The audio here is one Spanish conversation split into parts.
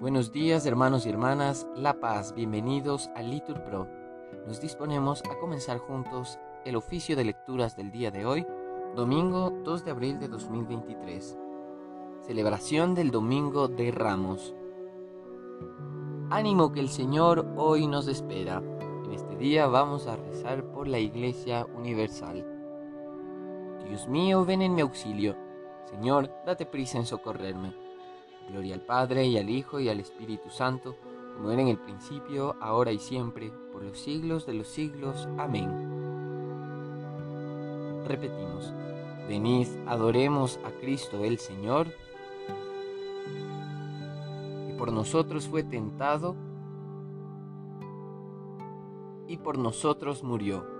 Buenos días hermanos y hermanas, La Paz, bienvenidos a Litur Pro. Nos disponemos a comenzar juntos el oficio de lecturas del día de hoy, domingo 2 de abril de 2023. Celebración del Domingo de Ramos. Ánimo que el Señor hoy nos espera. En este día vamos a rezar por la Iglesia Universal. Dios mío, ven en mi auxilio. Señor, date prisa en socorrerme. Gloria al Padre y al Hijo y al Espíritu Santo, como era en el principio, ahora y siempre, por los siglos de los siglos. Amén. Repetimos, venid, adoremos a Cristo el Señor, que por nosotros fue tentado y por nosotros murió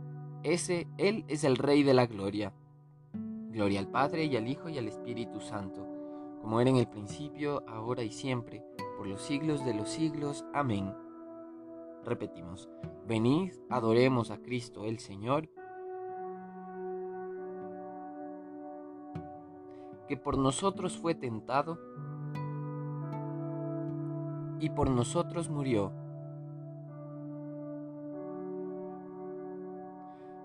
Ese, Él es el Rey de la Gloria. Gloria al Padre y al Hijo y al Espíritu Santo, como era en el principio, ahora y siempre, por los siglos de los siglos. Amén. Repetimos, venid, adoremos a Cristo el Señor, que por nosotros fue tentado y por nosotros murió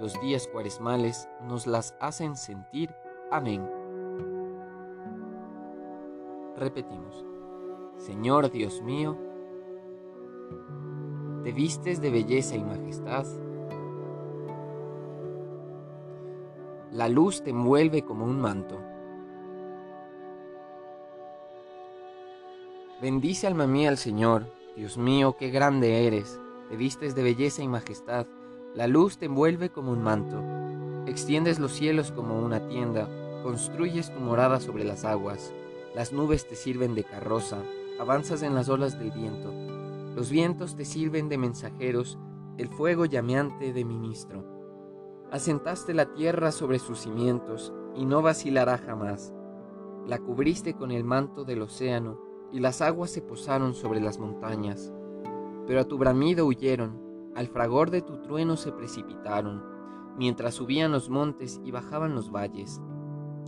los días cuaresmales nos las hacen sentir. Amén. Repetimos. Señor Dios mío, te vistes de belleza y majestad. La luz te envuelve como un manto. Bendice alma mía al Señor, Dios mío, qué grande eres, te vistes de belleza y majestad. La luz te envuelve como un manto, extiendes los cielos como una tienda, construyes tu morada sobre las aguas, las nubes te sirven de carroza, avanzas en las olas del viento, los vientos te sirven de mensajeros, el fuego llameante de ministro. Asentaste la tierra sobre sus cimientos, y no vacilará jamás. La cubriste con el manto del océano, y las aguas se posaron sobre las montañas. Pero a tu bramido huyeron, al fragor de tu trueno se precipitaron, mientras subían los montes y bajaban los valles,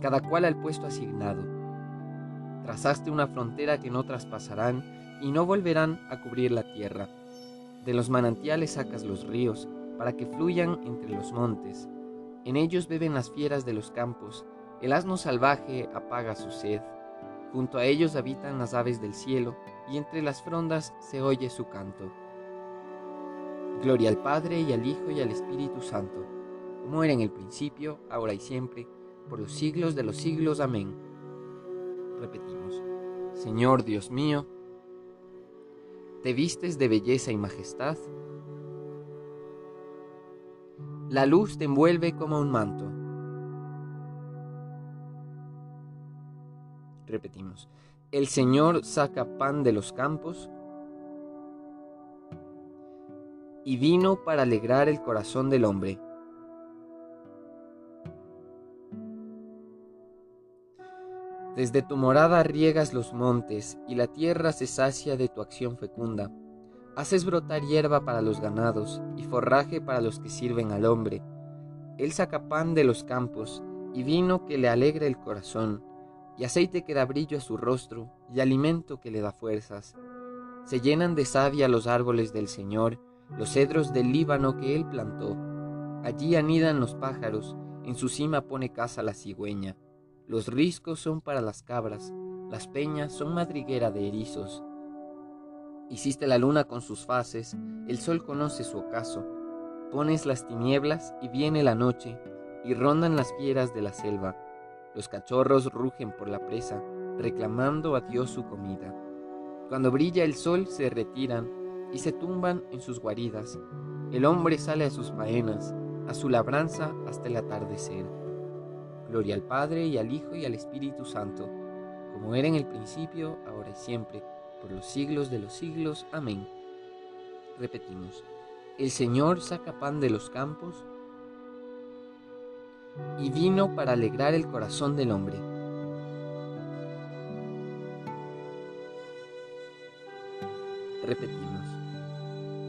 cada cual al puesto asignado. Trazaste una frontera que no traspasarán y no volverán a cubrir la tierra. De los manantiales sacas los ríos, para que fluyan entre los montes. En ellos beben las fieras de los campos, el asno salvaje apaga su sed. Junto a ellos habitan las aves del cielo, y entre las frondas se oye su canto. Gloria al Padre y al Hijo y al Espíritu Santo, como era en el principio, ahora y siempre, por los siglos de los siglos. Amén. Repetimos, Señor Dios mío, te vistes de belleza y majestad, la luz te envuelve como un manto. Repetimos, el Señor saca pan de los campos, y vino para alegrar el corazón del hombre. Desde tu morada riegas los montes y la tierra se sacia de tu acción fecunda. Haces brotar hierba para los ganados y forraje para los que sirven al hombre. Él saca pan de los campos y vino que le alegra el corazón, y aceite que da brillo a su rostro y alimento que le da fuerzas. Se llenan de savia los árboles del Señor, los cedros del Líbano que él plantó. Allí anidan los pájaros, en su cima pone casa la cigüeña. Los riscos son para las cabras, las peñas son madriguera de erizos. Hiciste la luna con sus fases, el sol conoce su ocaso. Pones las tinieblas y viene la noche, y rondan las fieras de la selva. Los cachorros rugen por la presa, reclamando a Dios su comida. Cuando brilla el sol se retiran y se tumban en sus guaridas. El hombre sale a sus faenas, a su labranza hasta el atardecer. Gloria al Padre y al Hijo y al Espíritu Santo, como era en el principio, ahora y siempre, por los siglos de los siglos. Amén. Repetimos, el Señor saca pan de los campos y vino para alegrar el corazón del hombre. Repetimos,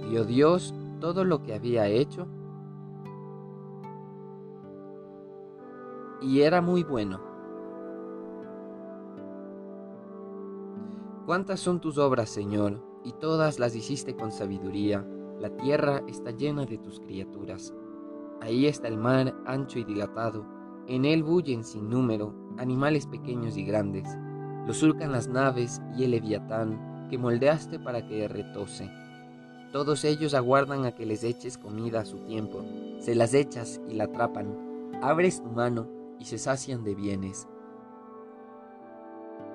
vio Dios todo lo que había hecho y era muy bueno. ¿Cuántas son tus obras, Señor? Y todas las hiciste con sabiduría. La tierra está llena de tus criaturas. Ahí está el mar ancho y dilatado. En él bullen sin número animales pequeños y grandes. Lo surcan las naves y el leviatán que moldeaste para que retose. Todos ellos aguardan a que les eches comida a su tiempo. Se las echas y la atrapan. Abres tu mano y se sacian de bienes.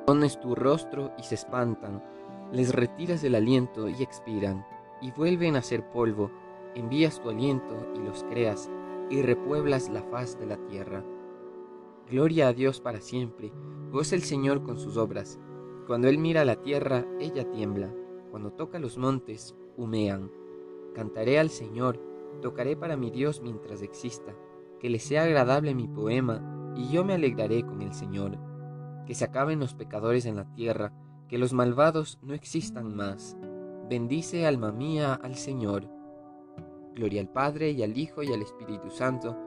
Pones tu rostro y se espantan, les retiras el aliento y expiran, y vuelven a ser polvo, envías tu aliento y los creas, y repueblas la faz de la tierra. Gloria a Dios para siempre, goza el Señor con sus obras. Cuando Él mira la tierra, ella tiembla, cuando toca los montes, humean. Cantaré al Señor, tocaré para mi Dios mientras exista que le sea agradable mi poema, y yo me alegraré con el Señor. Que se acaben los pecadores en la tierra, que los malvados no existan más. Bendice alma mía al Señor. Gloria al Padre y al Hijo y al Espíritu Santo,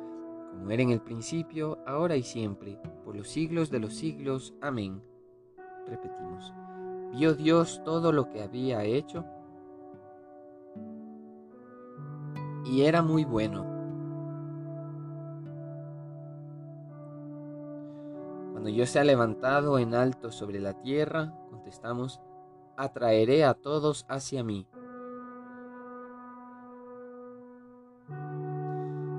como era en el principio, ahora y siempre, por los siglos de los siglos. Amén. Repetimos. Vio Dios todo lo que había hecho y era muy bueno. Cuando yo sea levantado en alto sobre la tierra, contestamos, atraeré a todos hacia mí.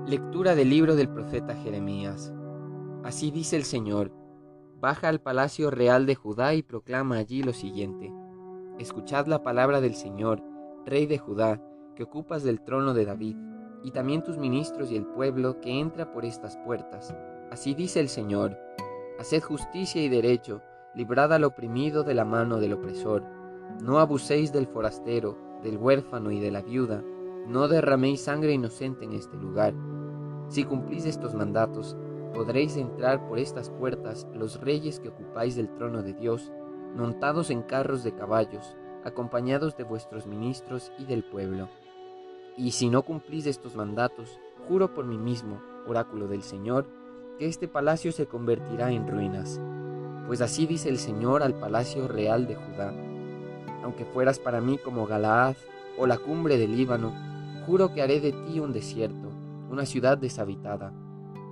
Lectura del libro del profeta Jeremías. Así dice el Señor, baja al palacio real de Judá y proclama allí lo siguiente. Escuchad la palabra del Señor, Rey de Judá, que ocupas del trono de David, y también tus ministros y el pueblo que entra por estas puertas. Así dice el Señor, Haced justicia y derecho, librad al oprimido de la mano del opresor. No abuséis del forastero, del huérfano y de la viuda, no derraméis sangre inocente en este lugar. Si cumplís estos mandatos, podréis entrar por estas puertas los reyes que ocupáis del trono de Dios, montados en carros de caballos, acompañados de vuestros ministros y del pueblo. Y si no cumplís estos mandatos, juro por mí mismo, oráculo del Señor, que este palacio se convertirá en ruinas. Pues así dice el Señor al palacio real de Judá. Aunque fueras para mí como Galaad o la cumbre del Líbano, juro que haré de ti un desierto, una ciudad deshabitada.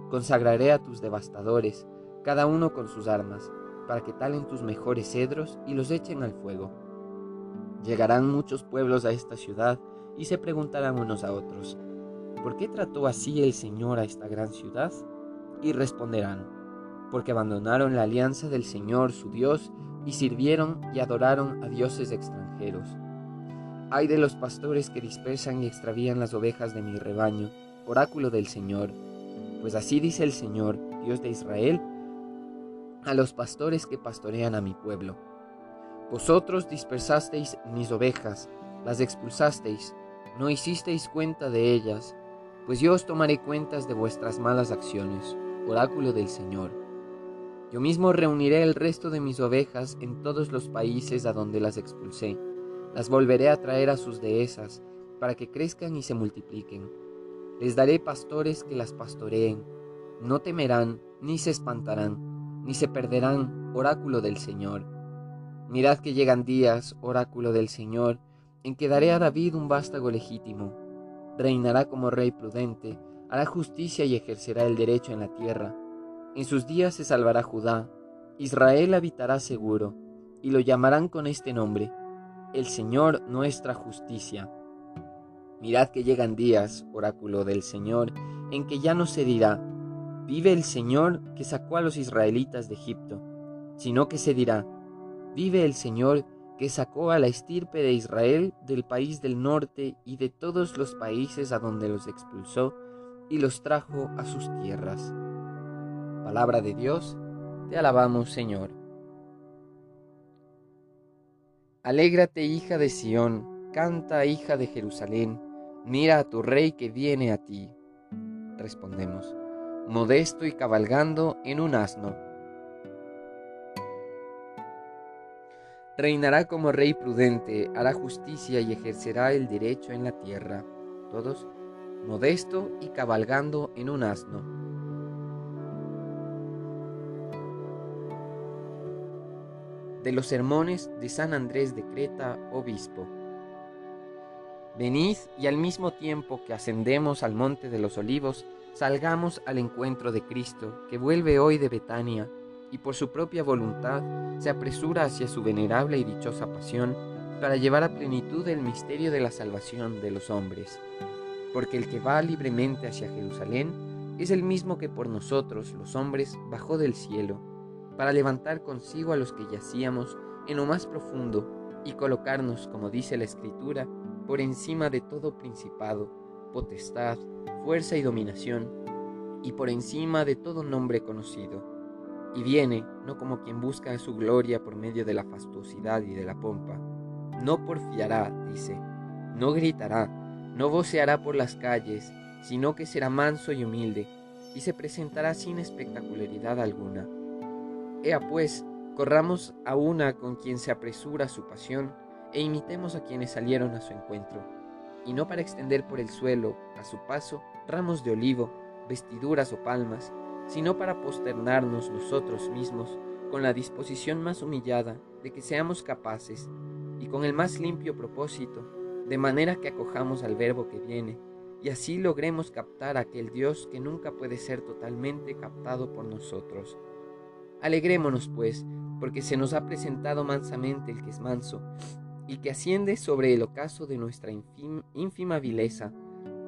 Consagraré a tus devastadores, cada uno con sus armas, para que talen tus mejores cedros y los echen al fuego. Llegarán muchos pueblos a esta ciudad y se preguntarán unos a otros, ¿por qué trató así el Señor a esta gran ciudad? y responderán, porque abandonaron la alianza del Señor su Dios y sirvieron y adoraron a dioses extranjeros. Ay de los pastores que dispersan y extravían las ovejas de mi rebaño, oráculo del Señor, pues así dice el Señor, Dios de Israel, a los pastores que pastorean a mi pueblo. Vosotros dispersasteis mis ovejas, las expulsasteis, no hicisteis cuenta de ellas, pues yo os tomaré cuentas de vuestras malas acciones oráculo del Señor. Yo mismo reuniré el resto de mis ovejas en todos los países a donde las expulsé. Las volveré a traer a sus dehesas, para que crezcan y se multipliquen. Les daré pastores que las pastoreen. No temerán, ni se espantarán, ni se perderán, oráculo del Señor. Mirad que llegan días, oráculo del Señor, en que daré a David un vástago legítimo. Reinará como rey prudente, hará justicia y ejercerá el derecho en la tierra en sus días se salvará Judá, Israel habitará seguro, y lo llamarán con este nombre, el Señor nuestra justicia. Mirad que llegan días, oráculo del Señor, en que ya no se dirá, vive el Señor que sacó a los israelitas de Egipto, sino que se dirá, vive el Señor que sacó a la estirpe de Israel del país del norte y de todos los países a donde los expulsó y los trajo a sus tierras. Palabra de Dios, te alabamos Señor. Alégrate hija de Sión, canta hija de Jerusalén, mira a tu rey que viene a ti. Respondemos, modesto y cabalgando en un asno. Reinará como rey prudente, hará justicia y ejercerá el derecho en la tierra. Todos, modesto y cabalgando en un asno. de los sermones de San Andrés de Creta, obispo. Venid y al mismo tiempo que ascendemos al monte de los olivos, salgamos al encuentro de Cristo, que vuelve hoy de Betania, y por su propia voluntad se apresura hacia su venerable y dichosa pasión, para llevar a plenitud el misterio de la salvación de los hombres. Porque el que va libremente hacia Jerusalén es el mismo que por nosotros, los hombres, bajó del cielo para levantar consigo a los que yacíamos en lo más profundo y colocarnos, como dice la Escritura, por encima de todo principado, potestad, fuerza y dominación, y por encima de todo nombre conocido. Y viene, no como quien busca su gloria por medio de la fastuosidad y de la pompa. No porfiará, dice, no gritará, no voceará por las calles, sino que será manso y humilde, y se presentará sin espectacularidad alguna Ea pues, corramos a una con quien se apresura su pasión, e imitemos a quienes salieron a su encuentro, y no para extender por el suelo, a su paso, ramos de olivo, vestiduras o palmas, sino para posternarnos nosotros mismos con la disposición más humillada de que seamos capaces, y con el más limpio propósito, de manera que acojamos al Verbo que viene, y así logremos captar a aquel Dios que nunca puede ser totalmente captado por nosotros. Alegrémonos, pues, porque se nos ha presentado mansamente el que es manso, y que asciende sobre el ocaso de nuestra ínfima vileza,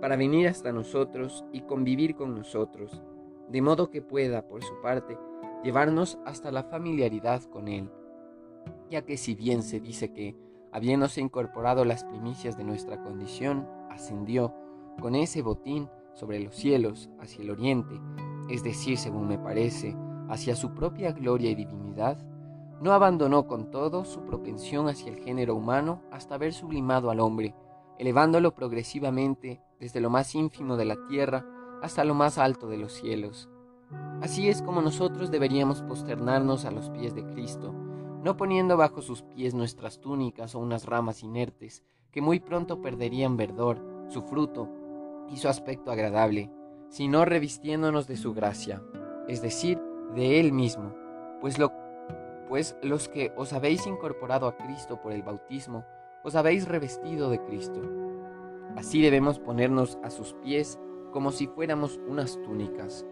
para venir hasta nosotros y convivir con nosotros, de modo que pueda, por su parte, llevarnos hasta la familiaridad con Él, ya que si bien se dice que, habiéndose incorporado las primicias de nuestra condición, ascendió con ese botín sobre los cielos hacia el oriente, es decir, según me parece, hacia su propia gloria y divinidad, no abandonó con todo su propensión hacia el género humano hasta haber sublimado al hombre, elevándolo progresivamente desde lo más ínfimo de la tierra hasta lo más alto de los cielos. Así es como nosotros deberíamos posternarnos a los pies de Cristo, no poniendo bajo sus pies nuestras túnicas o unas ramas inertes, que muy pronto perderían verdor, su fruto y su aspecto agradable, sino revistiéndonos de su gracia, es decir, de Él mismo, pues, lo, pues los que os habéis incorporado a Cristo por el bautismo, os habéis revestido de Cristo. Así debemos ponernos a sus pies como si fuéramos unas túnicas.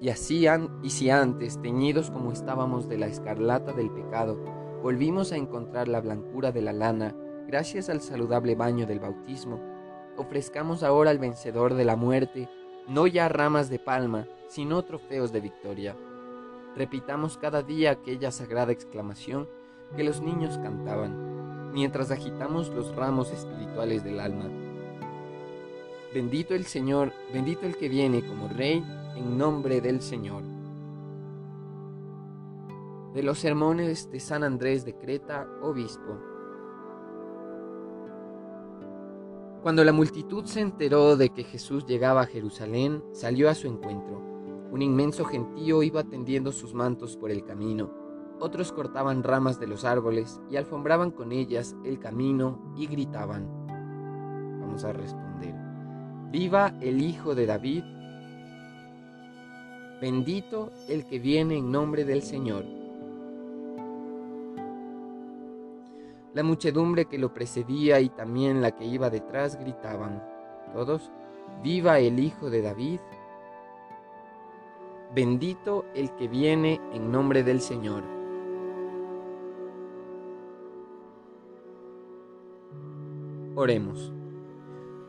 Y así, y si antes, teñidos como estábamos de la escarlata del pecado, volvimos a encontrar la blancura de la lana, gracias al saludable baño del bautismo, ofrezcamos ahora al vencedor de la muerte, no ya ramas de palma, sino trofeos de victoria repitamos cada día aquella sagrada exclamación que los niños cantaban, mientras agitamos los ramos espirituales del alma. Bendito el Señor, bendito el que viene como Rey, en nombre del Señor. De los sermones de San Andrés de Creta, obispo. Cuando la multitud se enteró de que Jesús llegaba a Jerusalén, salió a su encuentro Un inmenso gentío iba tendiendo sus mantos por el camino. Otros cortaban ramas de los árboles y alfombraban con ellas el camino y gritaban. Vamos a responder. Viva el Hijo de David. Bendito el que viene en nombre del Señor. La muchedumbre que lo precedía y también la que iba detrás gritaban. Todos, Viva el Hijo de David. Bendito el que viene en nombre del Señor. Oremos.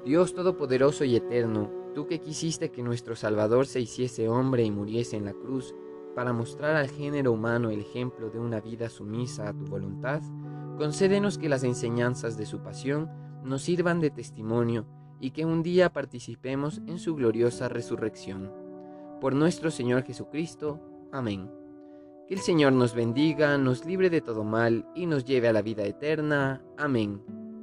Dios Todopoderoso y Eterno, tú que quisiste que nuestro Salvador se hiciese hombre y muriese en la cruz, para mostrar al género humano el ejemplo de una vida sumisa a tu voluntad, concédenos que las enseñanzas de su pasión nos sirvan de testimonio y que un día participemos en su gloriosa resurrección. Por nuestro Señor Jesucristo. Amén. Que el Señor nos bendiga, nos libre de todo mal y nos lleve a la vida eterna. Amén.